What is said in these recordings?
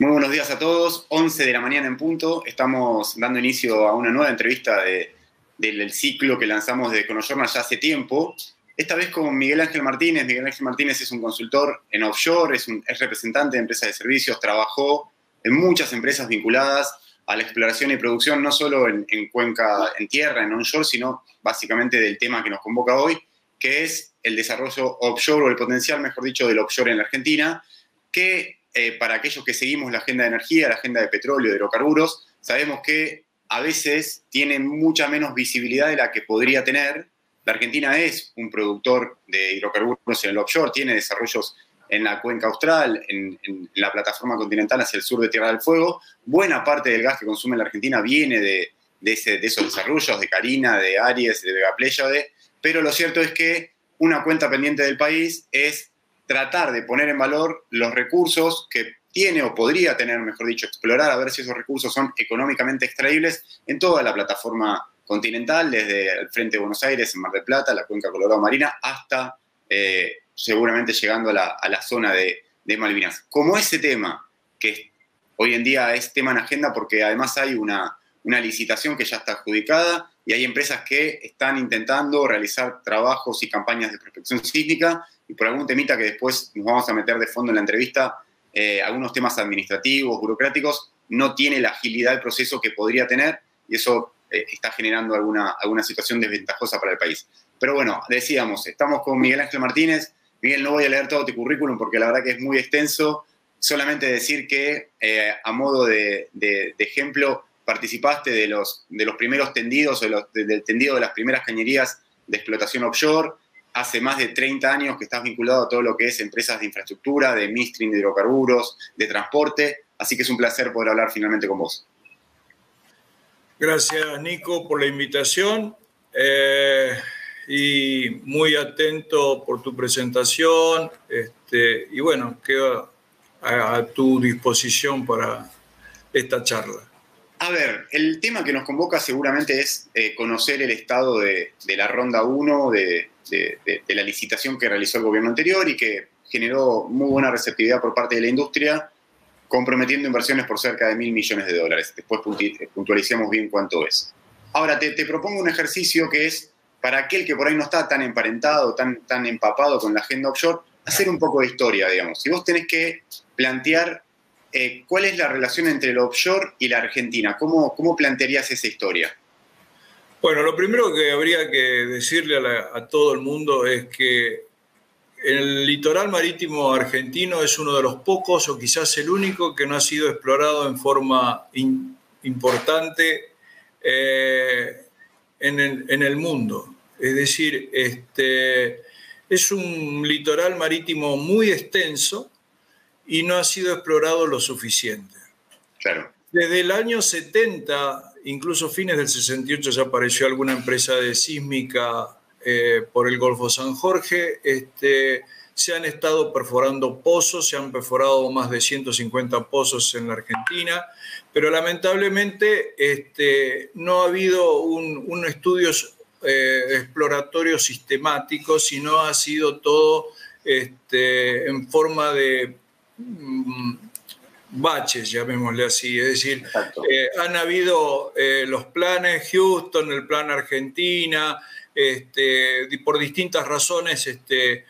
Muy buenos días a todos, 11 de la mañana en punto. Estamos dando inicio a una nueva entrevista del ciclo que lanzamos de Conoyorna ya hace tiempo. Esta vez con Miguel Ángel Martínez. Miguel Ángel Martínez es un consultor en offshore, es, un, representante de empresas de servicios, trabajó en muchas empresas vinculadas a la exploración y producción, no solo en, en cuenca, en tierra, en onshore, sino básicamente del tema que nos convoca hoy, que es el desarrollo offshore o el potencial, mejor dicho, del offshore en la Argentina, que eh, para aquellos que seguimos la agenda de energía, la agenda de petróleo, de hidrocarburos, sabemos que a veces tiene mucha menos visibilidad de la que podría tener. La Argentina es un productor de hidrocarburos en el offshore, tiene desarrollos en la cuenca austral, en, la plataforma continental hacia el sur de Tierra del Fuego. Buena parte del gas que consume la Argentina viene de, esos desarrollos, de Carina, de Aries, de Vega Pléyade, pero lo cierto es que una cuenta pendiente del país es tratar de poner en valor los recursos que tiene o podría tener, mejor dicho, explorar a ver si esos recursos son económicamente extraíbles en toda la plataforma continental, desde el frente de Buenos Aires, en Mar del Plata, la cuenca Colorado Marina, hasta eh, seguramente llegando a la, zona de, Malvinas. Como ese tema, que hoy en día es tema en agenda porque además hay una, una licitación que ya está adjudicada y hay empresas que están intentando realizar trabajos y campañas de prospección sísmica y por algún temita que después nos vamos a meter de fondo en la entrevista, eh, algunos temas administrativos, burocráticos, no tiene la agilidad del proceso que podría tener y eso eh, está generando alguna, alguna situación desventajosa para el país. Pero bueno, decíamos, estamos con Miguel Ángel Martínez. Miguel, no voy a leer todo tu currículum porque la verdad que es muy extenso. Solamente decir que, eh, a modo de, ejemplo, participaste de los, de los primeros tendidos, o del tendido de las primeras cañerías de explotación offshore, hace más de 30 años que estás vinculado a todo lo que es empresas de infraestructura, de midstream, de hidrocarburos, de transporte, así que es un placer poder hablar finalmente con vos. Gracias, Nico, por la invitación eh, y muy atento por tu presentación. Este, y bueno, quedo a, tu disposición para esta charla. A ver, el tema que nos convoca seguramente es eh, conocer el estado de, la ronda 1 de, la licitación que realizó el gobierno anterior y que generó muy buena receptividad por parte de la industria, comprometiendo inversiones por cerca de mil millones de dólares. Después puntualicemos bien cuánto es. Ahora, te, propongo un ejercicio que es, para aquel que por ahí no está tan emparentado, tan empapado con la agenda offshore, hacer un poco de historia, digamos. Si vos tenés que plantear eh, cuál es la relación entre el offshore y la Argentina, ¿cómo, cómo plantearías esa historia? Bueno, lo primero que habría que decirle a, todo el mundo es que el litoral marítimo argentino es uno de los pocos o quizás el único que no ha sido explorado en forma importante eh, en, el, mundo. Es decir, este, es un litoral marítimo muy extenso y no ha sido explorado lo suficiente. Claro. Desde el año 70 incluso fines del 68 ya apareció alguna empresa de sísmica eh, por el Golfo San Jorge. Este, se han estado perforando pozos, se han perforado más de 150 pozos en la Argentina, pero lamentablemente este, no ha habido un, estudio eh, exploratorio sistemático, sino ha sido todo este, en forma de baches, llamémosle así. Es decir, eh, han habido eh, los planes Houston, el plan Argentina, este, por distintas razones este,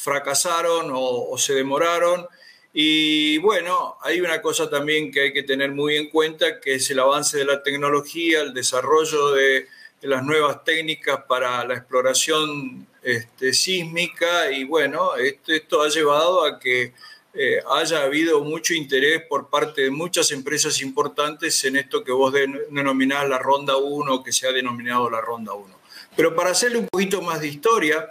fracasaron o, se demoraron. Y bueno, hay una cosa también que hay que tener muy en cuenta, que es el avance de la tecnología, el desarrollo de, las nuevas técnicas para la exploración este, sísmica y bueno, esto ha llevado a que eh, haya habido mucho interés por parte de muchas empresas importantes en esto que vos denominás la Ronda 1, que se ha denominado la Ronda 1. Pero para hacerle un poquito más de historia,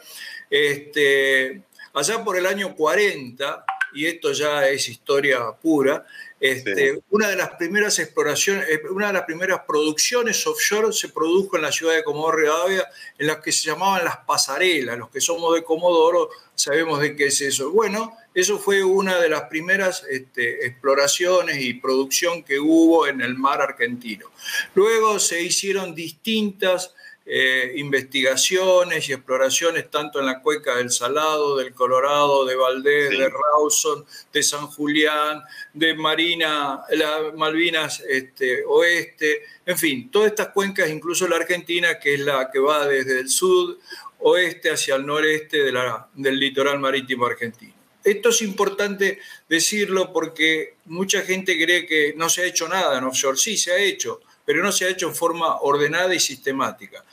este, allá por el año 40, y esto ya es historia pura, este, una de las primeras exploraciones, eh, una de las primeras producciones offshore se produjo en la ciudad de Comodoro Rivadavia, en las que se llamaban las pasarelas. Los que somos de Comodoro sabemos de qué es eso. Bueno, eso fue una de las primeras este, exploraciones y producción que hubo en el mar argentino. Luego se hicieron distintas eh, investigaciones y exploraciones tanto en la cueca del Salado, del Colorado, de Valdés, de Rawson, de San Julián, de Marina, la Malvinas este, Oeste, en fin, todas estas cuencas, incluso la Argentina, que es la que va desde el sur oeste hacia el noreste de la, del litoral marítimo argentino. Esto es importante decirlo porque mucha gente cree que no se ha hecho nada en offshore. Sí, se ha hecho, pero no se ha hecho en forma ordenada y sistemática.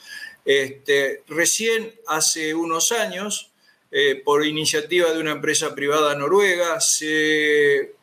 Este, recién hace unos años, eh, por iniciativa de una empresa privada noruega, se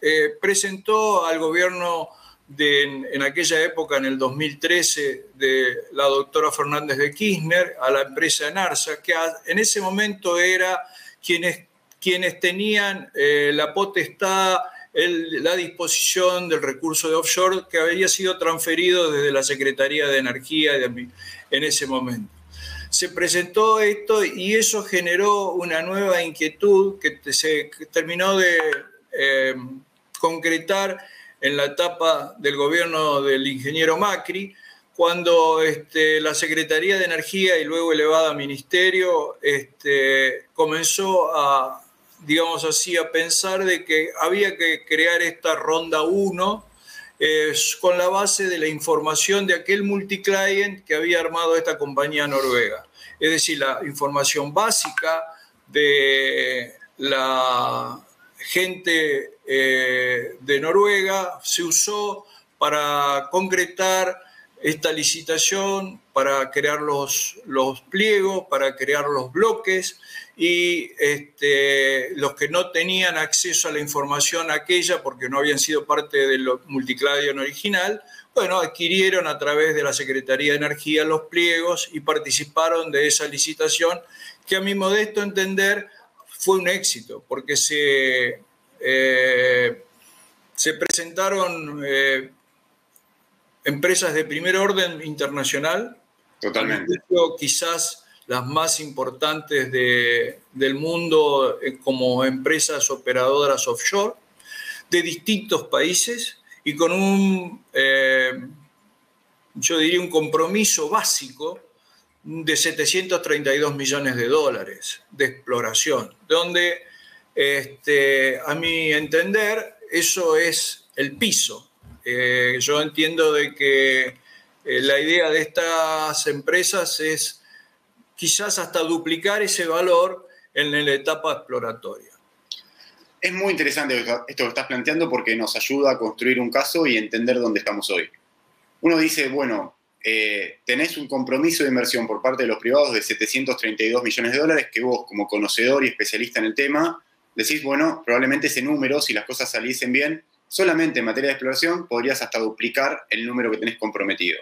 eh, presentó al gobierno de, en, aquella época, en el 2013, de la doctora Fernández de Kirchner, a la empresa Enarsa, que en ese momento era quienes, quienes tenían eh, la potestad la disposición del recurso de offshore que había sido transferido desde la Secretaría de Energía en ese momento. Se presentó esto y eso generó una nueva inquietud que se terminó de eh, concretar en la etapa del gobierno del ingeniero Macri, cuando este, la Secretaría de Energía y luego elevada Ministerio este, comenzó a, digamos así, a pensar de que había que crear esta ronda 1 con la base de la información de aquel multiclient que había armado esta compañía noruega. Es decir, la información básica de la gente eh, de Noruega se usó para concretar esta licitación, para crear los, los pliegos, para crear los bloques y este, los que no tenían acceso a la información aquella porque no habían sido parte del multicladion original, bueno, adquirieron a través de la Secretaría de Energía los pliegos y participaron de esa licitación que a mi modesto entender fue un éxito porque se, eh, se presentaron eh, empresas de primer orden internacional. Totalmente. Quizás las más importantes del mundo eh, como empresas operadoras offshore de distintos países y con un, eh, yo diría, un compromiso básico de 732 millones de dólares de exploración, donde este, a mi entender eso es el piso. Eh, yo entiendo de que la idea de estas empresas es quizás hasta duplicar ese valor en la etapa exploratoria. Es muy interesante esto que estás planteando porque nos ayuda a construir un caso y entender dónde estamos hoy. Uno dice, bueno, eh, tenés un compromiso de inversión por parte de los privados de 732 millones de dólares que vos, como conocedor y especialista en el tema, decís, bueno, probablemente ese número, si las cosas saliesen bien, solamente en materia de exploración podrías hasta duplicar el número que tenés comprometido.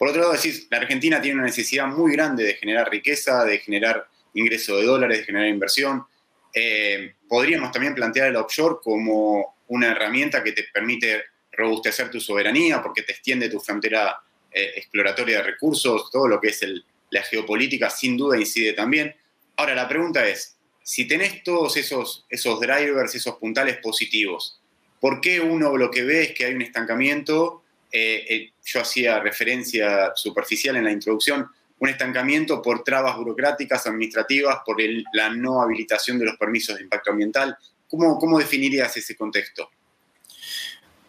Por otro lado, decís, la Argentina tiene una necesidad muy grande de generar riqueza, de generar ingreso de dólares, de generar inversión. Eh, podríamos también plantear el offshore como una herramienta que te permite robustecer tu soberanía porque te extiende tu frontera eh, exploratoria de recursos, todo lo que es la geopolítica sin duda incide también. Ahora, la pregunta es, si tenés todos esos, esos drivers, esos puntales positivos, ¿por qué uno lo que ve es que hay un estancamiento eh, eh, yo hacía referencia superficial en la introducción, un estancamiento por trabas burocráticas, administrativas, por la no habilitación de los permisos de impacto ambiental. ¿Cómo, cómo definirías ese contexto?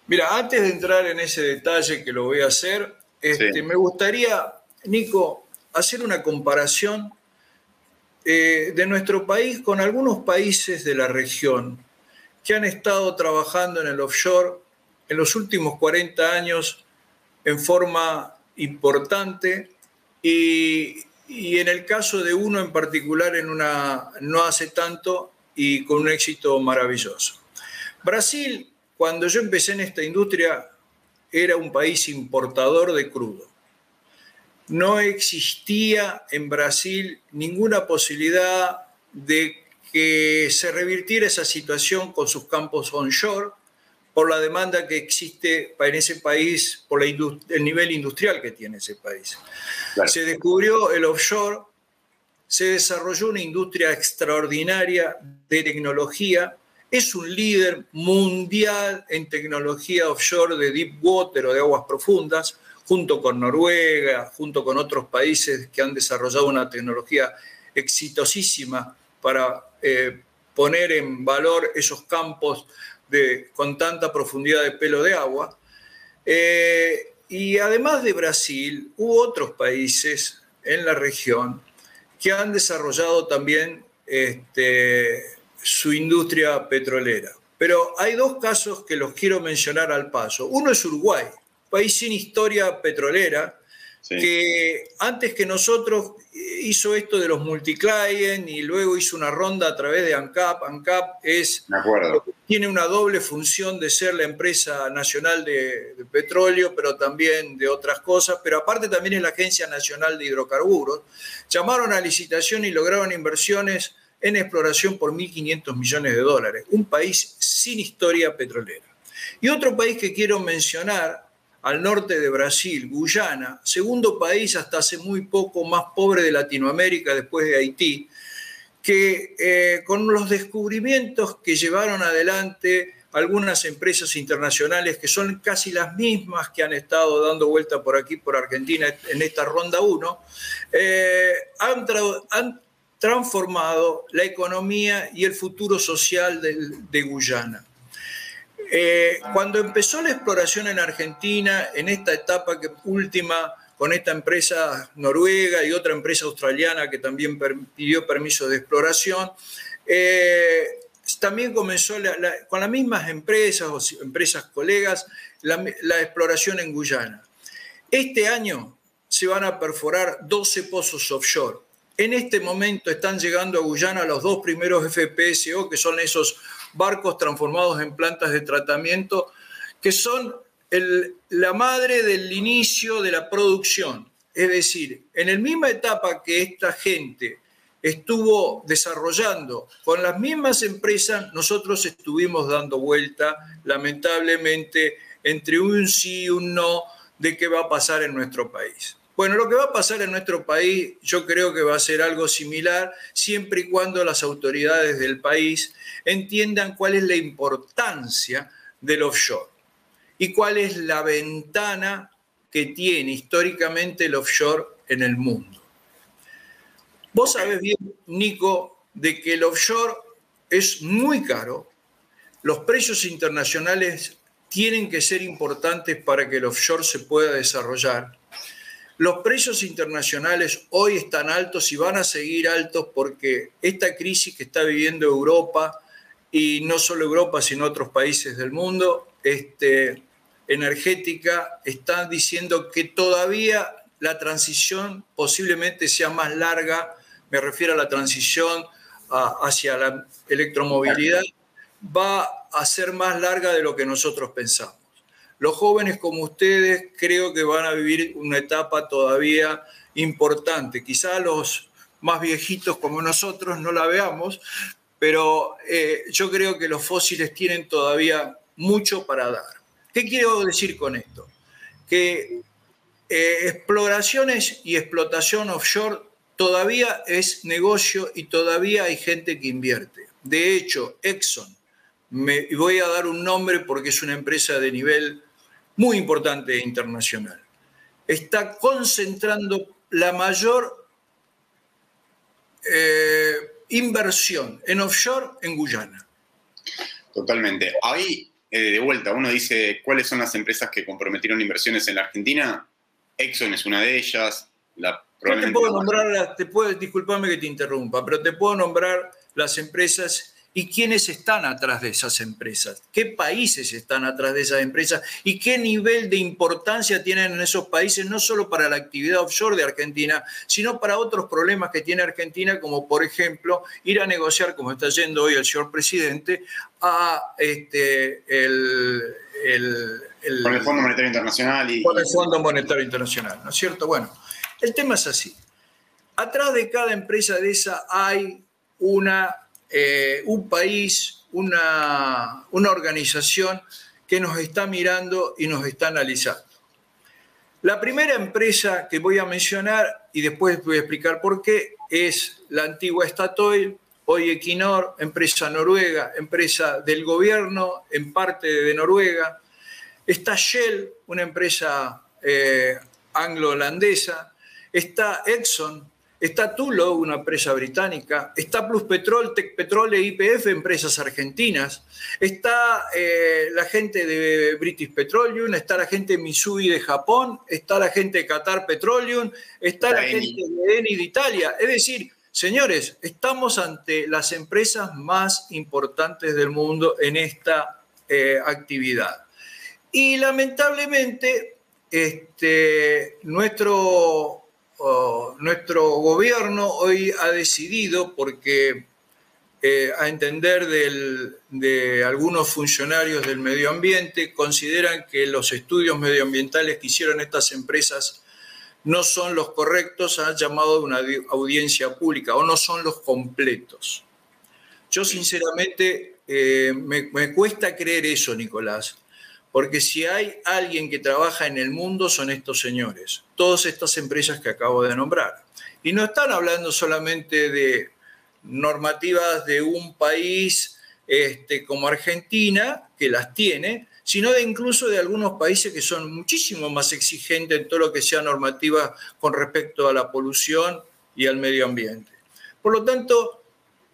Mira, antes de entrar en ese detalle que lo voy a hacer, este, me gustaría, Nico, hacer una comparación eh, de nuestro país con algunos países de la región que han estado trabajando en el offshore en los últimos 40 años en forma importante y, en el caso de uno en particular en una no hace tanto y con un éxito maravilloso. Brasil, cuando yo empecé en esta industria, era un país importador de crudo. No existía en Brasil ninguna posibilidad de que se revirtiera esa situación con sus campos onshore por la demanda que existe en ese país, por el nivel industrial que tiene ese país. Se descubrió el offshore, se desarrolló una industria extraordinaria de tecnología, es un líder mundial en tecnología offshore de deep water o de aguas profundas, junto con Noruega, junto con otros países que han desarrollado una tecnología exitosísima para eh, poner en valor esos campos con tanta profundidad de pelo de agua. Eh, y además de Brasil, hubo otros países en la región que han desarrollado también este, su industria petrolera. Pero hay dos casos que los quiero mencionar al paso. Uno es Uruguay, país sin historia petrolera, que antes que nosotros hizo esto de los multiclient y luego hizo una ronda a través de ANCAP. ANCAP es, tiene una doble función de ser la empresa nacional de, de, petróleo, pero también de otras cosas, pero aparte también es la Agencia Nacional de Hidrocarburos. Llamaron a licitación y lograron inversiones en exploración por 1.500 millones de dólares. Un país sin historia petrolera. Y otro país que quiero mencionar al norte de Brasil, Guyana, segundo país hasta hace muy poco más pobre de Latinoamérica después de Haití, que eh, con los descubrimientos que llevaron adelante algunas empresas internacionales que son casi las mismas que han estado dando vuelta por aquí, por Argentina, en esta ronda 1, eh, han, transformado la economía y el futuro social de Guyana. Eh, cuando empezó la exploración en Argentina, en esta etapa última, con esta empresa noruega y otra empresa australiana que también pidió permiso de exploración, eh, también comenzó con las mismas empresas o empresas colegas la exploración en Guyana. Este año se van a perforar 12 pozos offshore. En este momento están llegando a Guyana los dos primeros FPSO, que son esos barcos transformados en plantas de tratamiento, que son la madre del inicio de la producción. Es decir, en la misma etapa que esta gente estuvo desarrollando con las mismas empresas, nosotros estuvimos dando vuelta, lamentablemente, entre un sí y un no de qué va a pasar en nuestro país. Bueno, lo que va a pasar en nuestro país yo creo que va a ser algo similar siempre y cuando las autoridades del país entiendan cuál es la importancia del offshore y cuál es la ventana que tiene históricamente el offshore en el mundo. Vos sabés bien, Nico, de que el offshore es muy caro, los precios internacionales tienen que ser importantes para que el offshore se pueda desarrollar los precios internacionales hoy están altos y van a seguir altos porque esta crisis que está viviendo Europa, y no solo Europa, sino otros países del mundo, este, energética, están diciendo que todavía la transición posiblemente sea más larga, me refiero a la transición hacia la electromovilidad, va a ser más larga de lo que nosotros pensamos. Los jóvenes como ustedes creo que van a vivir una etapa todavía importante. Quizá los más viejitos como nosotros no la veamos, pero eh, yo creo que los fósiles tienen todavía mucho para dar. ¿Qué quiero decir con esto? Que eh, exploraciones y explotación offshore todavía es negocio y todavía hay gente que invierte. De hecho, Exxon, me voy a dar un nombre porque es una empresa de nivel muy importante e internacional. Está concentrando la mayor eh, inversión en offshore en Guyana. Totalmente. Ahí, eh, de vuelta, uno dice cuáles son las empresas que comprometieron inversiones en la Argentina. Exxon es una de ellas. La, te puedo nombrar, te puedo, disculpame que te interrumpa, pero te puedo nombrar las empresas y quiénes están atrás de esas empresas, qué países están atrás de esas empresas y qué nivel de importancia tienen en esos países, no solo para la actividad offshore de Argentina, sino para otros problemas que tiene Argentina, como por ejemplo ir a negociar, como está yendo hoy el señor presidente, a este, el, con el Fondo Monetario Internacional. Y, con el Fondo Monetario Internacional, ¿no es cierto? Bueno, el tema es así. Atrás de cada empresa de esa hay una eh, un país, una, una organización que nos está mirando y nos está analizando. La primera empresa que voy a mencionar, y después voy a explicar por qué, es la antigua Statoil, hoy Equinor, empresa noruega, empresa del gobierno, en parte de Noruega. Está Shell, una empresa eh, anglo-holandesa, está Exxon, Está Tulo, una empresa británica. Está Plus Petrol, Tech Petrol e IPF, empresas argentinas. Está eh, la gente de British Petroleum. Está la gente de Mitsui de Japón. Está la gente de Qatar Petroleum. Está la, gente de Eni de Italia. Es decir, señores, estamos ante las empresas más importantes del mundo en esta eh, actividad. Y lamentablemente, este, nuestro nuestro gobierno hoy ha decidido, porque eh, a entender de algunos funcionarios del medio ambiente, consideran que los estudios medioambientales que hicieron estas empresas no son los correctos, han llamado a una audiencia pública o no son los completos. Yo sinceramente eh, me cuesta creer eso, Nicolás. Porque si hay alguien que trabaja en el mundo son estos señores, todas estas empresas que acabo de nombrar. Y no están hablando solamente de normativas de un país este, como Argentina, que las tiene, sino de incluso de algunos países que son muchísimo más exigentes en todo lo que sea normativa con respecto a la polución y al medio ambiente. Por lo tanto,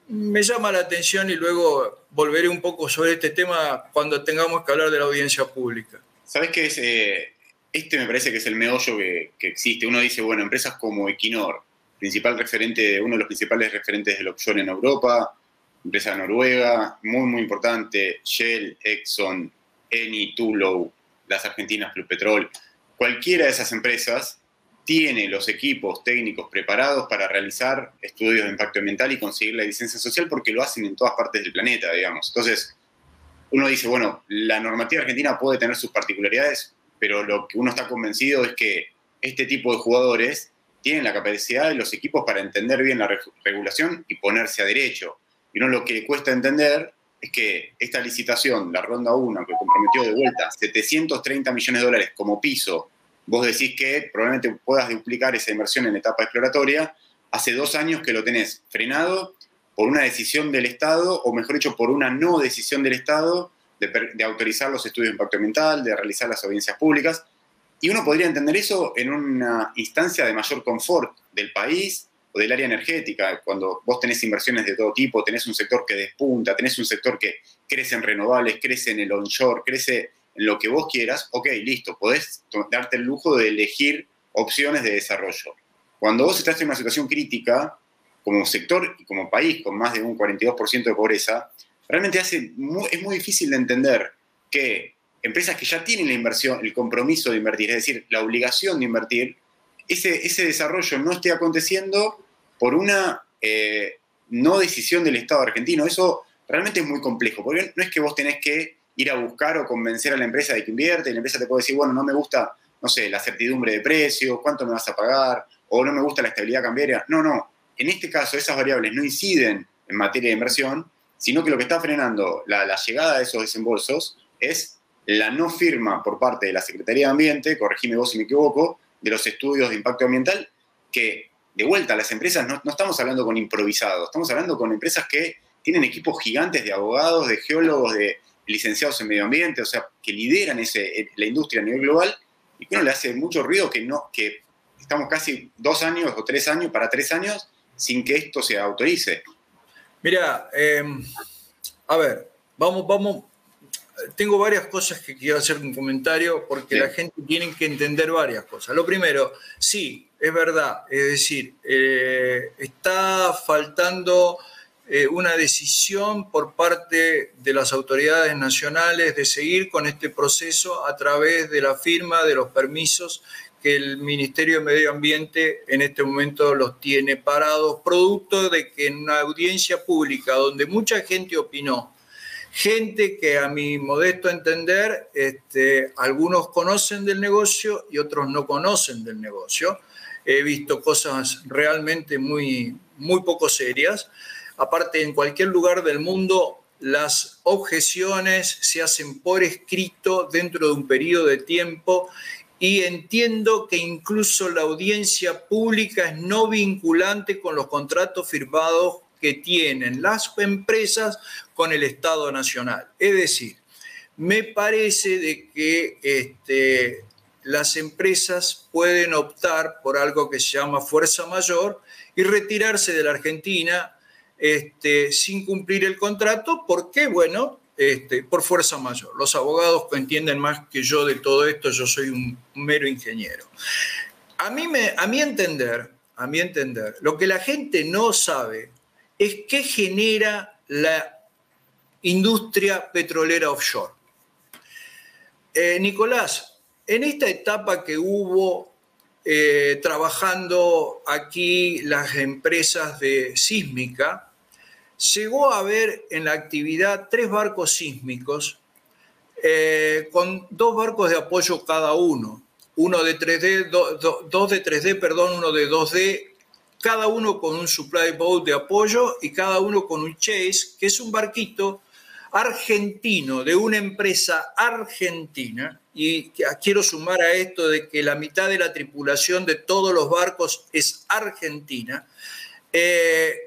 me llama la atención y luego volveré un poco sobre este tema cuando tengamos que hablar de la audiencia pública. ¿Sabes qué es? Eh, este me parece que es el meollo que, existe. Uno dice, bueno, empresas como Equinor, principal referente, uno de los principales referentes del offshore en Europa, empresa noruega, muy, muy importante, Shell, Exxon, Eni, Tullow, las argentinas Plus Petrol, cualquiera de esas empresas tiene los equipos técnicos preparados para realizar estudios de impacto ambiental y conseguir la licencia social porque lo hacen en todas partes del planeta, digamos. Entonces, uno dice, bueno, la normativa argentina puede tener sus particularidades, pero lo que uno está convencido es que este tipo de jugadores tienen la capacidad y los equipos para entender bien la regulación y ponerse a derecho. Y uno lo que cuesta entender es que esta licitación, la ronda 1, que comprometió de vuelta 730 millones de dólares como piso vos decís que probablemente puedas duplicar esa inversión en etapa exploratoria, hace dos años que lo tenés frenado por una decisión del Estado, o mejor dicho, por una no decisión del Estado de, autorizar los estudios de impacto ambiental, de realizar las audiencias públicas. Y uno podría entender eso en una instancia de mayor confort del país o del área energética, cuando vos tenés inversiones de todo tipo, tenés un sector que despunta, tenés un sector que crece en renovables, crece en el onshore, crece lo que vos quieras, ok, listo, podés darte el lujo de elegir opciones de desarrollo. Cuando vos estás en una situación crítica, como sector y como país con más de un 42% de pobreza, realmente hace es muy difícil de entender que empresas que ya tienen la inversión, el compromiso de invertir, es decir, la obligación de invertir, ese, ese desarrollo no esté aconteciendo por una eh, no decisión del Estado argentino. Eso realmente es muy complejo, porque no es que vos tenés que ir a buscar o convencer a la empresa de que invierte y la empresa te puede decir, bueno, no me gusta, no sé, la certidumbre de precio, cuánto me vas a pagar, o no me gusta la estabilidad cambiaria. No, no. En este caso, esas variables no inciden en materia de inversión, sino que lo que está frenando la, llegada de esos desembolsos es la no firma por parte de la Secretaría de Ambiente, corregime vos si me equivoco, de los estudios de impacto ambiental, que de vuelta las empresas no estamos hablando con improvisados, estamos hablando con empresas que tienen equipos gigantes de abogados, de geólogos, de, licenciados en medio ambiente, o sea, que lideran ese, la industria a nivel global y que uno le hace mucho ruido que, no, que estamos casi dos años o tres años, para tres años, sin que esto se autorice. Mira, em, a ver, vamos, vamos, tengo varias cosas que quiero hacer un comentario porque la gente tiene que entender varias cosas. Lo primero, sí, es verdad, es decir, eh, está faltando eh, una decisión por parte de las autoridades nacionales de seguir con este proceso a través de la firma de los permisos que el Ministerio de Medio Ambiente en este momento los tiene parados, producto de que en una audiencia pública donde mucha gente opinó, gente que a mi modesto entender, este, algunos conocen del negocio y otros no conocen del negocio. He visto cosas realmente muy, muy poco serias. Aparte, en cualquier lugar del mundo, las objeciones se hacen por escrito dentro de un periodo de tiempo y entiendo que incluso la audiencia pública es no vinculante con los contratos firmados que tienen las empresas con el Estado Nacional. Es decir, me parece de que este, las empresas pueden optar por algo que se llama fuerza mayor y retirarse de la Argentina este, sin cumplir el contrato. ¿Por qué? Bueno, este, por fuerza mayor. Los abogados entienden más que yo de todo esto, yo soy un mero ingeniero. A mí, me, a mí entender, a mi entender, lo que la gente no sabe es qué genera la industria petrolera offshore. Eh, Nicolás, en esta etapa que hubo eh, trabajando aquí las empresas de sísmica, llegó a haber en la actividad tres barcos sísmicos eh, con dos barcos de apoyo cada uno, uno de 3D, dos de 3D, perdón, uno de 2D, cada uno con un supply boat de apoyo y cada uno con un chase, que es un barquito argentino de una empresa argentina, y quiero sumar a esto de que la mitad de la tripulación de todos los barcos es argentina, eh,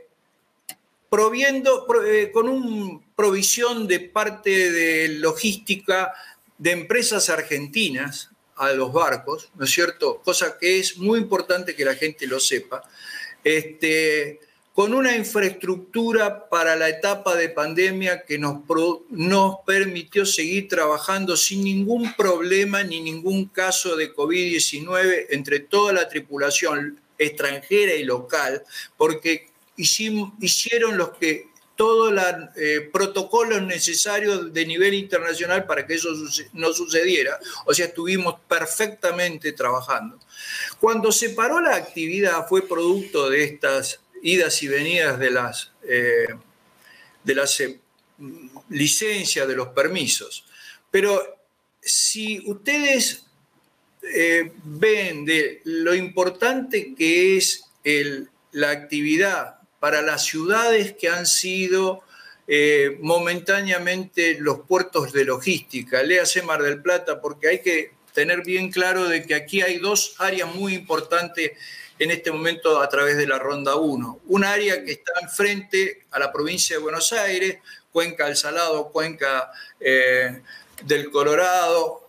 proviendo, eh, con una provisión de parte de logística de empresas argentinas a los barcos, ¿no es cierto? Cosa que es muy importante que la gente lo sepa. Este, con una infraestructura para la etapa de pandemia que nos, nos permitió seguir trabajando sin ningún problema ni ningún caso de COVID-19 entre toda la tripulación extranjera y local, porque hicieron los que todos los eh, protocolos necesarios de nivel internacional para que eso no sucediera. O sea, estuvimos perfectamente trabajando. Cuando se paró la actividad fue producto de estas idas y venidas de las, eh, de las eh, licencias, de los permisos. Pero si ustedes ven de lo importante que es la actividad para las ciudades que han sido momentáneamente los puertos de logística, léase Mar del Plata, porque hay que tener bien claro de que aquí hay dos áreas muy importantes en este momento a través de la Ronda 1. Un área que está enfrente a la provincia de Buenos Aires, Cuenca del Salado, Cuenca eh, del Colorado,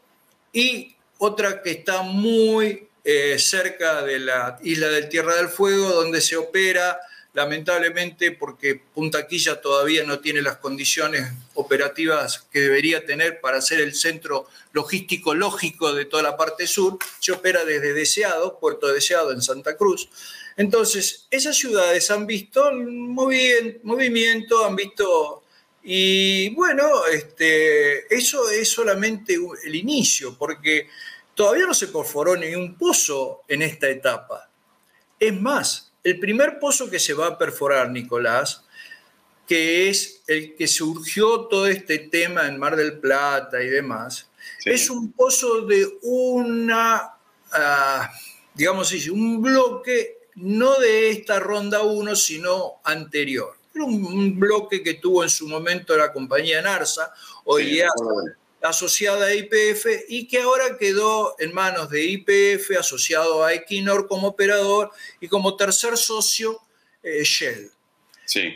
y otra que está muy eh, cerca de la isla del Tierra del Fuego, donde se opera lamentablemente porque Punta Quilla todavía no tiene las condiciones operativas que debería tener para ser el centro logístico lógico de toda la parte sur, se opera desde Deseado, Puerto Deseado en Santa Cruz. Entonces, esas ciudades han visto movimiento, han visto... Y bueno, este, eso es solamente el inicio, porque todavía no se perforó ni un pozo en esta etapa. Es más, el primer pozo que se va a perforar, Nicolás, que es el que surgió todo este tema en Mar del Plata y demás, es un pozo de una, uh, digamos así, un bloque no de esta ronda 1, sino anterior. Era un, bloque que tuvo en su momento la compañía Narsa, hoy sí, asociada a IPF y que ahora quedó en manos de IPF asociado a Equinor como operador y como tercer socio eh, Shell.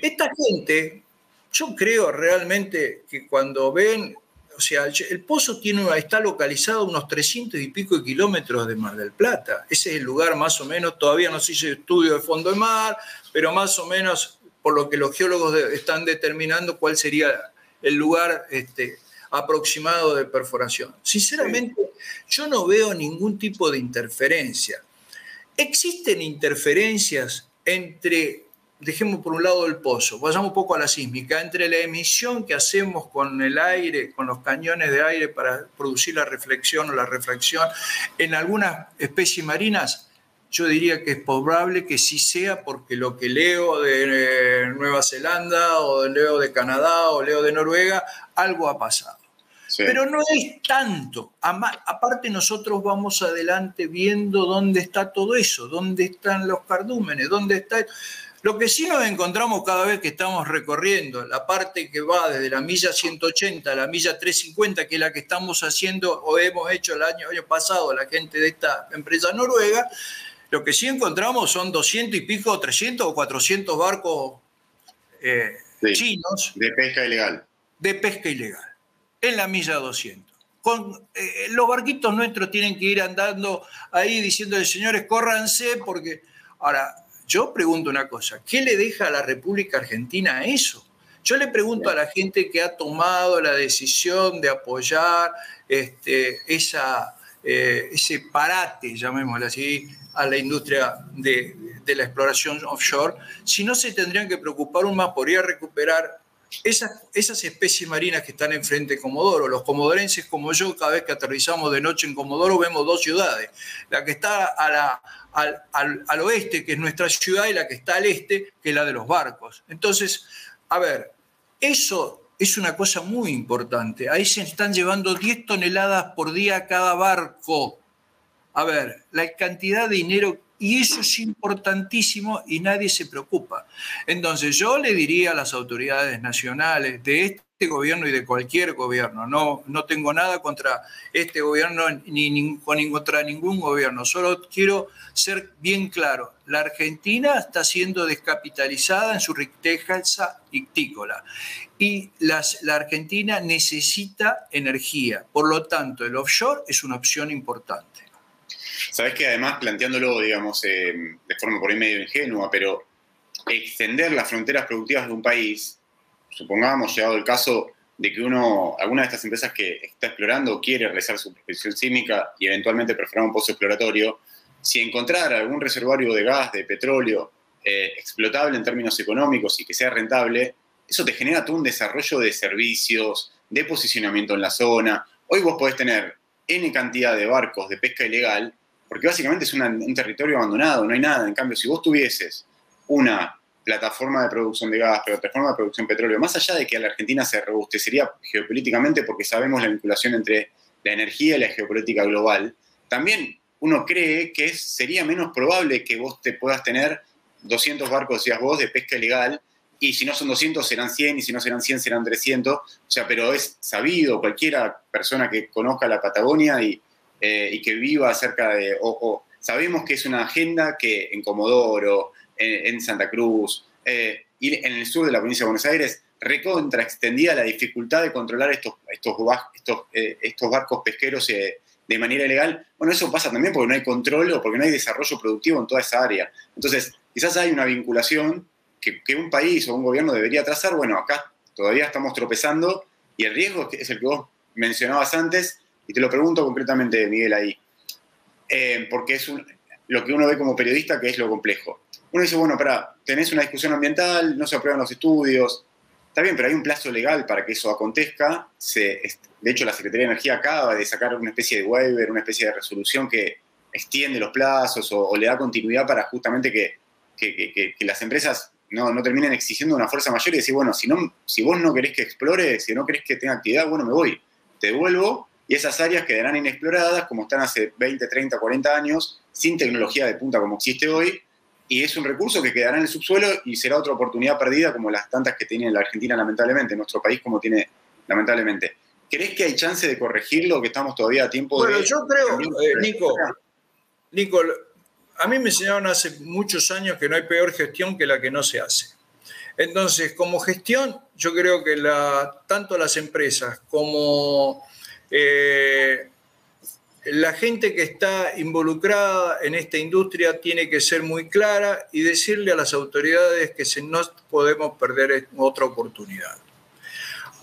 Esta gente, yo creo realmente que cuando ven, o sea, el pozo tiene, está localizado a unos 300 y pico de kilómetros de Mar del Plata. Ese es el lugar más o menos, todavía no se hizo estudio de fondo de mar, pero más o menos por lo que los geólogos están determinando cuál sería el lugar este, aproximado de perforación. Sinceramente, yo no veo ningún tipo de interferencia. Existen interferencias entre, dejemos por un lado el pozo, vayamos un poco a la sísmica, entre la emisión que hacemos con el aire, con los cañones de aire para producir la reflexión o la refracción en algunas especies marinas, yo diría que es probable que sí sea porque lo que leo de eh, Nueva Zelanda o leo de Canadá o leo de Noruega, algo ha pasado. Pero no es tanto. Aparte nosotros vamos adelante viendo dónde está todo eso, dónde están los cardúmenes, dónde está... Lo que sí nos encontramos cada vez que estamos recorriendo la parte que va desde la milla 180 a la milla 350, que es la que estamos haciendo o hemos hecho el año, pasado la gente de esta empresa noruega, lo que sí encontramos son 200 y pico, 300 o 400 barcos eh, chinos. De pesca ilegal. De pesca ilegal en la milla 200. con, eh, los barquitos nuestros tienen que ir andando ahí diciéndole, señores, córranse, porque... Ahora, yo pregunto una cosa, ¿qué le deja a la República Argentina eso? Yo le pregunto a la gente que ha tomado la decisión de apoyar este, eh, ese parate, llamémoslo así, a la industria de, de, la exploración offshore, si no se tendrían que preocupar un más por ir a recuperar esas, esas especies marinas que están enfrente de Comodoro. Los comodorenses como yo, cada vez que aterrizamos de noche en Comodoro, vemos dos ciudades. La que está a al, al, al oeste, que es nuestra ciudad, y la que está al este, que es la de los barcos. Entonces, a ver, eso es una cosa muy importante. Ahí se están llevando 10 toneladas por día cada barco. A ver, la cantidad de dinero, y eso es importantísimo y nadie se preocupa. Entonces yo le diría a las autoridades nacionales de este gobierno y de cualquier gobierno. No, no tengo nada contra este gobierno ni, contra ningún gobierno. Solo quiero ser bien claro. La Argentina está siendo descapitalizada en su riqueza ictícola y la Argentina necesita energía. Por lo tanto, el offshore es una opción importante. Sabes que además planteándolo, digamos, eh, de forma por ahí medio ingenua, pero extender las fronteras productivas de un país supongamos, llegado el caso de que uno, alguna de estas empresas que está explorando quiere realizar su prospección sísmica y eventualmente perforar un pozo exploratorio, si encontrar algún reservorio de gas, de petróleo, eh, explotable en términos económicos y que sea rentable, eso te genera todo un desarrollo de servicios, de posicionamiento en la zona. Hoy vos podés tener N cantidad de barcos de pesca ilegal, porque básicamente es un territorio abandonado, no hay nada. En cambio, si vos tuvieses una plataforma de producción de gas, plataforma de producción de petróleo, más allá de que a la Argentina se robustecería geopolíticamente porque sabemos la vinculación entre la energía y la geopolítica global, también uno cree que sería menos probable que vos te puedas tener 200 barcos, decías vos, de pesca ilegal, y si no son 200 serán 100, y si no serán 100 serán 300, o sea, pero es sabido, cualquiera persona que conozca la Patagonia y, eh, y que viva cerca de, o, sabemos que es una agenda que en Comodoro, en, Santa Cruz eh, y en el sur de la provincia de Buenos Aires, recontra extendida la dificultad de controlar estos, estos, estos, eh, estos barcos pesqueros eh, de manera ilegal. Bueno, eso pasa también porque no hay control o porque no hay desarrollo productivo en toda esa área. Entonces, quizás hay una vinculación que, que un país o un gobierno debería trazar. Bueno, acá todavía estamos tropezando y el riesgo es el que vos mencionabas antes, y te lo pregunto concretamente, Miguel, ahí, eh, porque es un, lo que uno ve como periodista que es lo complejo. Uno dice, bueno, para, tenés una discusión ambiental, no se aprueban los estudios, está bien, pero hay un plazo legal para que eso acontezca. De hecho, la Secretaría de Energía acaba de sacar una especie de waiver, una especie de resolución que extiende los plazos o, le da continuidad para justamente que, que las empresas no, no, terminen exigiendo una fuerza mayor y decir, bueno, si, no, si vos no querés que explore, si no querés que tenga actividad, bueno, me voy, te devuelvo y esas áreas quedarán inexploradas como están hace 20, 30, 40 años, sin tecnología de punta como existe hoy, y es un recurso que quedará en el subsuelo y será otra oportunidad perdida como las tantas que tiene la Argentina lamentablemente, nuestro país como tiene lamentablemente. ¿Crees que hay chance de corregirlo, que estamos todavía a tiempo bueno, de... Bueno, yo creo, eh, Nico, Nico, a mí me enseñaron hace muchos años que no hay peor gestión que la que no se hace. Entonces, como gestión, yo creo que la, tanto las empresas como eh, la gente que está involucrada en esta industria tiene que ser muy clara y decirle a las autoridades que se, no podemos perder otra oportunidad.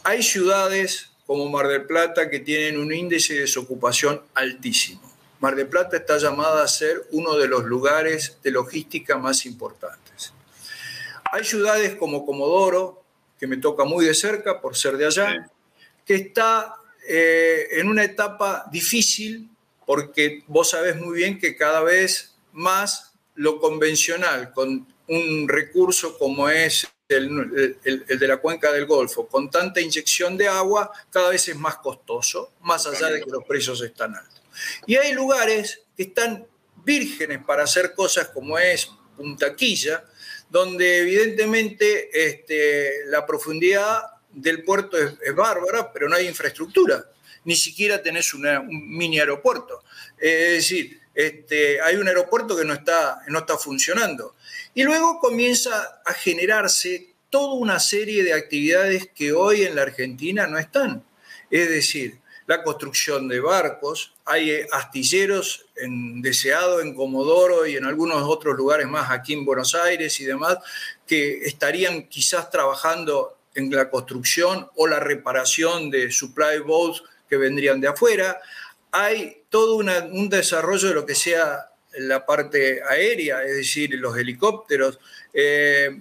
Hay ciudades como Mar del Plata que tienen un índice de desocupación altísimo. Mar del Plata está llamada a ser uno de los lugares de logística más importantes. Hay ciudades como Comodoro, que me toca muy de cerca por ser de allá, que está eh, en una etapa difícil porque vos sabés muy bien que cada vez más lo convencional, con un recurso como es el, de la cuenca del Golfo, con tanta inyección de agua, cada vez es más costoso, más allá de que los precios están altos. Y hay lugares que están vírgenes para hacer cosas como es Punta Quilla, donde evidentemente este, la profundidad del puerto es, bárbara, pero no hay infraestructura ni siquiera tenés un mini aeropuerto. Eh, es decir, este, hay un aeropuerto que no está, no está funcionando. Y luego comienza a generarse toda una serie de actividades que hoy en la Argentina no están. Es decir, la construcción de barcos, hay eh, astilleros en Deseado, en Comodoro y en algunos otros lugares más aquí en Buenos Aires y demás, que estarían quizás trabajando en la construcción o la reparación de supply boats que vendrían de afuera. Hay todo un desarrollo de lo que sea la parte aérea, es decir, los helicópteros. Eh,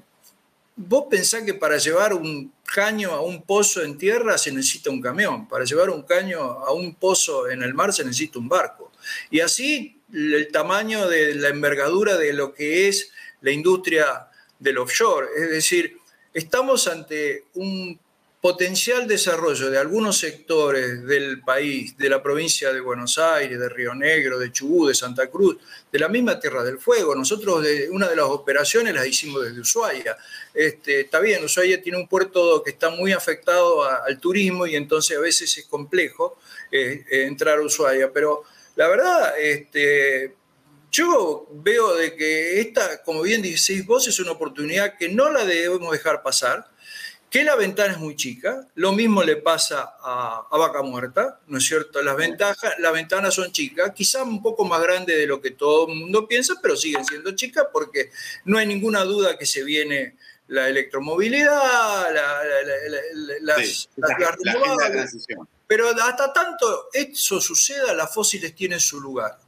vos pensás que para llevar un caño a un pozo en tierra se necesita un camión, para llevar un caño a un pozo en el mar se necesita un barco. Y así el tamaño de la envergadura de lo que es la industria del offshore. Es decir, estamos ante un potencial desarrollo de algunos sectores del país, de la provincia de Buenos Aires, de Río Negro, de Chubut, de Santa Cruz, de la misma Tierra del Fuego. Nosotros una de las operaciones las hicimos desde Ushuaia. Este, está bien, Ushuaia tiene un puerto que está muy afectado al turismo y entonces a veces es complejo eh, eh, entrar a Ushuaia, pero la verdad, este, yo veo de que esta, como bien decís vos, es una oportunidad que no la debemos dejar pasar que la ventana es muy chica, lo mismo le pasa a, Vaca Muerta, ¿no es cierto? Las, ventajas, las ventanas son chicas, quizá un poco más grandes de lo que todo el mundo piensa, pero siguen siendo chicas porque no hay ninguna duda que se viene la electromovilidad, las, renovables. Pero hasta tanto eso suceda, las fósiles tienen su lugar.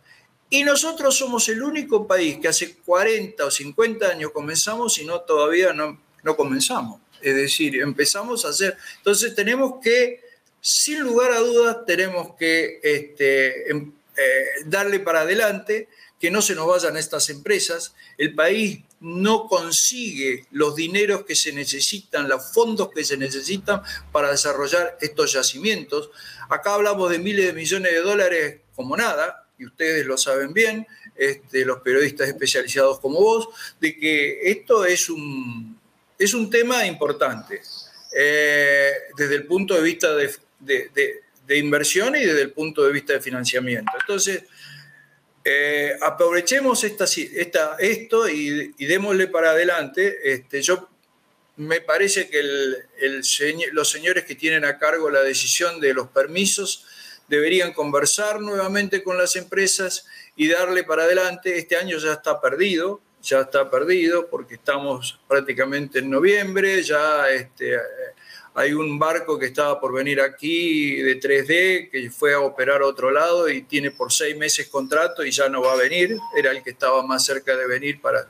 Y nosotros somos el único país que hace 40 o 50 años comenzamos y no todavía no, no comenzamos. Es decir, empezamos a hacer. Entonces tenemos que, sin lugar a dudas, tenemos que este, em, eh, darle para adelante, que no se nos vayan estas empresas. El país no consigue los dineros que se necesitan, los fondos que se necesitan para desarrollar estos yacimientos. Acá hablamos de miles de millones de dólares como nada, y ustedes lo saben bien, este, los periodistas especializados como vos, de que esto es un, es un tema importante eh, desde el punto de vista de, inversión y desde el punto de vista de financiamiento. Entonces, eh, aprovechemos esta, esto y, démosle para adelante. Este, yo me parece que los señores que tienen a cargo la decisión de los permisos deberían conversar nuevamente con las empresas y darle para adelante. Este año ya está perdido, ya está perdido porque estamos prácticamente en noviembre, ya este, hay un barco que estaba por venir aquí de 3D que fue a operar a otro lado y tiene por seis meses contrato y ya no va a venir, era el que estaba más cerca de venir para...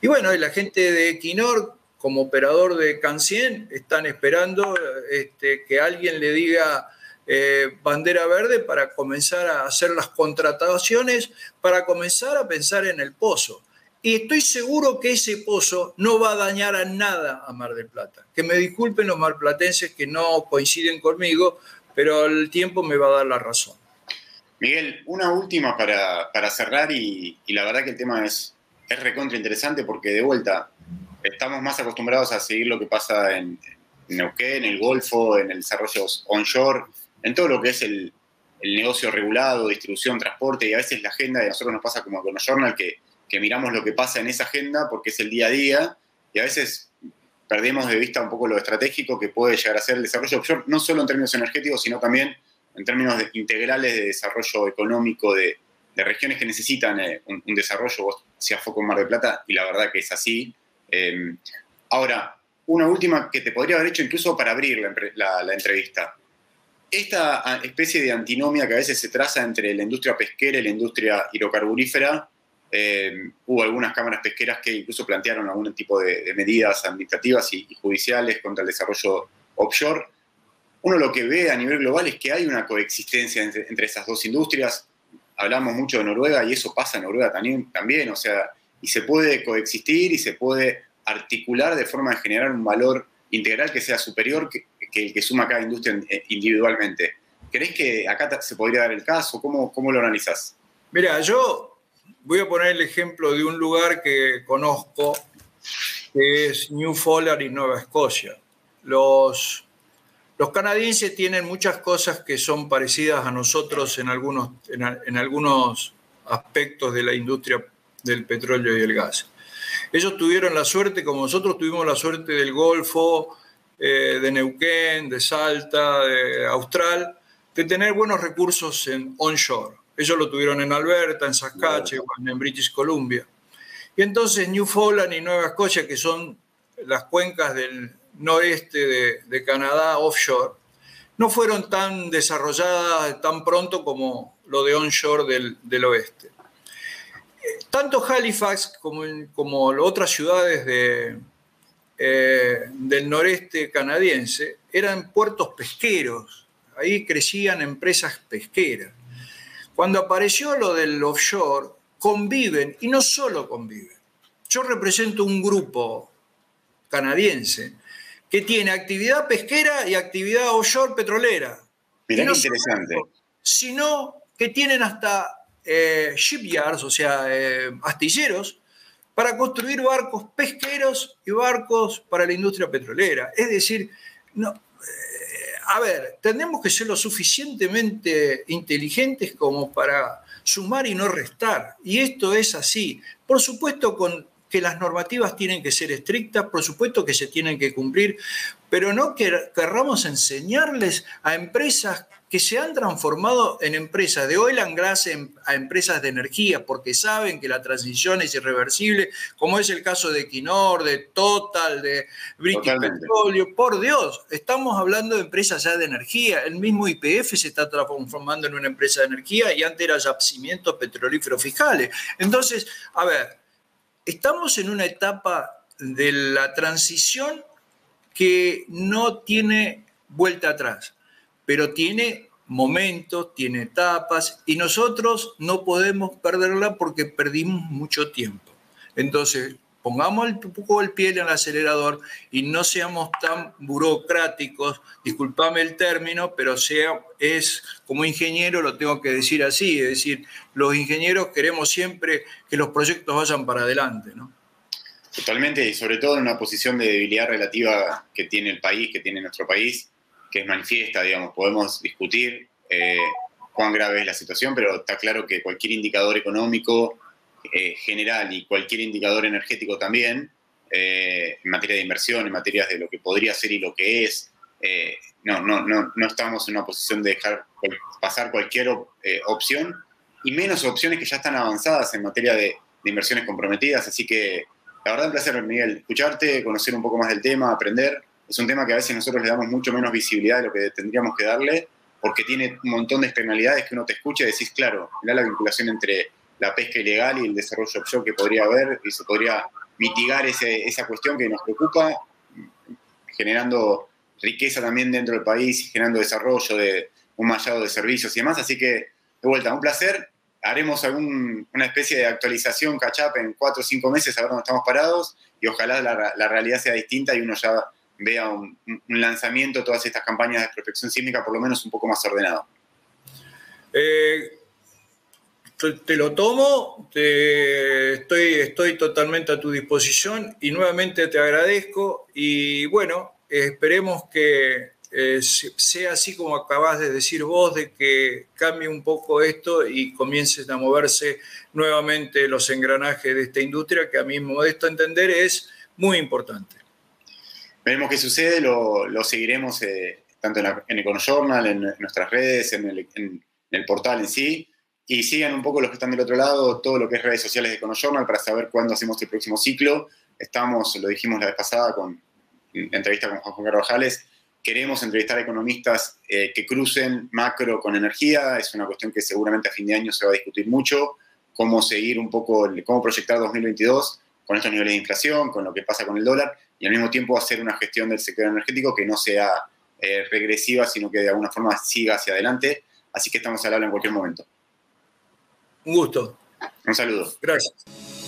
Y bueno, la gente de Equinor como operador de Cancien están esperando este, que alguien le diga... Eh, bandera verde para comenzar a hacer las contrataciones, para comenzar a pensar en el pozo. Y estoy seguro que ese pozo no va a dañar a nada a Mar del Plata. Que me disculpen los marplatenses que no coinciden conmigo, pero el tiempo me va a dar la razón. Miguel, una última para, cerrar y, la verdad que el tema es, es recontra interesante porque de vuelta estamos más acostumbrados a seguir lo que pasa en, Neuquén, en el Golfo, en el desarrollo onshore, en todo lo que es el, negocio regulado, distribución, transporte y a veces la agenda de nosotros nos pasa como con los journal que que miramos lo que pasa en esa agenda porque es el día a día y a veces perdemos de vista un poco lo estratégico que puede llegar a ser el desarrollo no solo en términos energéticos, sino también en términos integrales de desarrollo económico de, regiones que necesitan eh, un, desarrollo. Vos hacías foco en Mar de Plata y la verdad que es así. Eh, ahora, una última que te podría haber hecho incluso para abrir la, la entrevista. Esta ah, especie de antinomia que a veces se traza entre la industria pesquera y la industria hidrocarburífera eh, hubo algunas cámaras pesqueras que incluso plantearon algún tipo de, medidas administrativas y, judiciales contra el desarrollo offshore. Uno lo que ve a nivel global es que hay una coexistencia entre, esas dos industrias. Hablamos mucho de Noruega y eso pasa en Noruega también, o sea, y se puede coexistir y se puede articular de forma de generar un valor integral que sea superior el que suma cada industria eh, individualmente. ¿Crees que acá se podría dar el caso? ¿Cómo, cómo lo analizas? Mira, yo voy a poner el ejemplo de un lugar que conozco, que es New Newfoundland y Nueva Escocia. Los, los canadienses tienen muchas cosas que son parecidas a nosotros en algunos, en, algunos aspectos de la industria del petróleo y el gas. Ellos tuvieron la suerte, como nosotros tuvimos la suerte del Golfo, eh, de Neuquén, de Salta, de Austral, de tener buenos recursos en onshore. Ellos lo tuvieron en Alberta, en Saskatchewan, en British Columbia. Y entonces Newfoundland y Nueva Escocia, que son las cuencas del noreste de, Canadá offshore, no fueron tan desarrolladas tan pronto como lo de onshore del, oeste. Tanto Halifax como, como otras ciudades de, eh, del noreste canadiense eran puertos pesqueros, ahí crecían empresas pesqueras. Cuando apareció lo del offshore, conviven, y no solo conviven. Yo represento un grupo canadiense que tiene actividad pesquera y actividad offshore petrolera. Mirá interesante. sino que tienen hasta eh, shipyards, o sea, eh, astilleros, para construir barcos pesqueros y barcos para la industria petrolera. Es decir, no, eh, a ver, tenemos que ser lo suficientemente inteligentes como para sumar y no restar. Y esto es así. Por supuesto, que las normativas tienen que ser estrictas, por supuesto que se tienen que cumplir, pero no querramos enseñarles a empresas que se han transformado en empresas de oil and gas a empresas de energía, porque saben que la transición es irreversible, como es el caso de Equinor, de Total, de British Petroleum. Por Dios, estamos hablando de empresas ya de energía. El mismo IPF se está transformando en una empresa de energía y antes era yacimientos petrolíferos fiscales. Entonces, a ver, estamos en una etapa de la transición que no tiene vuelta atrás, pero tiene momentos, tiene etapas y nosotros no podemos perderla porque perdimos mucho tiempo. Entonces, pongamos un poco el pie en el acelerador y no seamos tan burocráticos, disculpame el término, pero sea, es como ingeniero lo tengo que decir así, es decir, los ingenieros queremos siempre que los proyectos vayan para adelante, ¿no? Totalmente, y sobre todo en una posición de debilidad relativa que tiene el país, que tiene nuestro país, que es manifiesta, digamos, podemos discutir eh, cuán grave es la situación, pero está claro que cualquier indicador económico eh, general y cualquier indicador energético también, eh, en materia de inversión, en materia de lo que podría ser y lo que es, no, no, no, no estamos en una posición de dejar pasar cualquier opción, y menos opciones que ya están avanzadas en materia de, de inversiones comprometidas, así que la verdad, un placer, Miguel, escucharte, conocer un poco más del tema, aprender. Es un tema que a veces nosotros le damos mucho menos visibilidad de lo que tendríamos que darle, porque tiene un montón de externalidades que uno te escucha y decís, claro, mira la vinculación entre la pesca ilegal y el desarrollo offshore que podría haber y se podría mitigar esa cuestión que nos preocupa, generando riqueza también dentro del país y generando desarrollo de un mallado de servicios y demás. Así que, de vuelta, un placer haremos alguna especie de actualización, catch-up en cuatro o cinco meses a ver dónde estamos parados y ojalá la, realidad sea distinta y uno ya vea un, lanzamiento de todas estas campañas de protección sísmica por lo menos un poco más ordenado. Eh, te, lo tomo, estoy, estoy totalmente a tu disposición y nuevamente te agradezco y bueno, esperemos que eh, sea así como acabas de decir vos, de que cambie un poco esto y comiencen a moverse nuevamente los engranajes de esta industria, que a mi modesto entender es muy importante. Veremos qué sucede, lo, seguiremos eh, tanto en, el EconoJournal, en, nuestras redes, en el, portal en sí, y sigan un poco los que están del otro lado, todo lo que es redes sociales de EconoJournal para saber cuándo hacemos el próximo ciclo. Estamos, lo dijimos la vez pasada con entrevista con Juan Carlos Jales, Queremos entrevistar a economistas eh, que crucen macro con energía, es una cuestión que seguramente a fin de año se va a discutir mucho, cómo seguir un poco, cómo proyectar 2022 con estos niveles de inflación, con lo que pasa con el dólar, y al mismo tiempo hacer una gestión del sector energético que no sea eh, regresiva, sino que de alguna forma siga hacia adelante. Así que estamos al habla en cualquier momento. Un gusto. Un saludo. Gracias.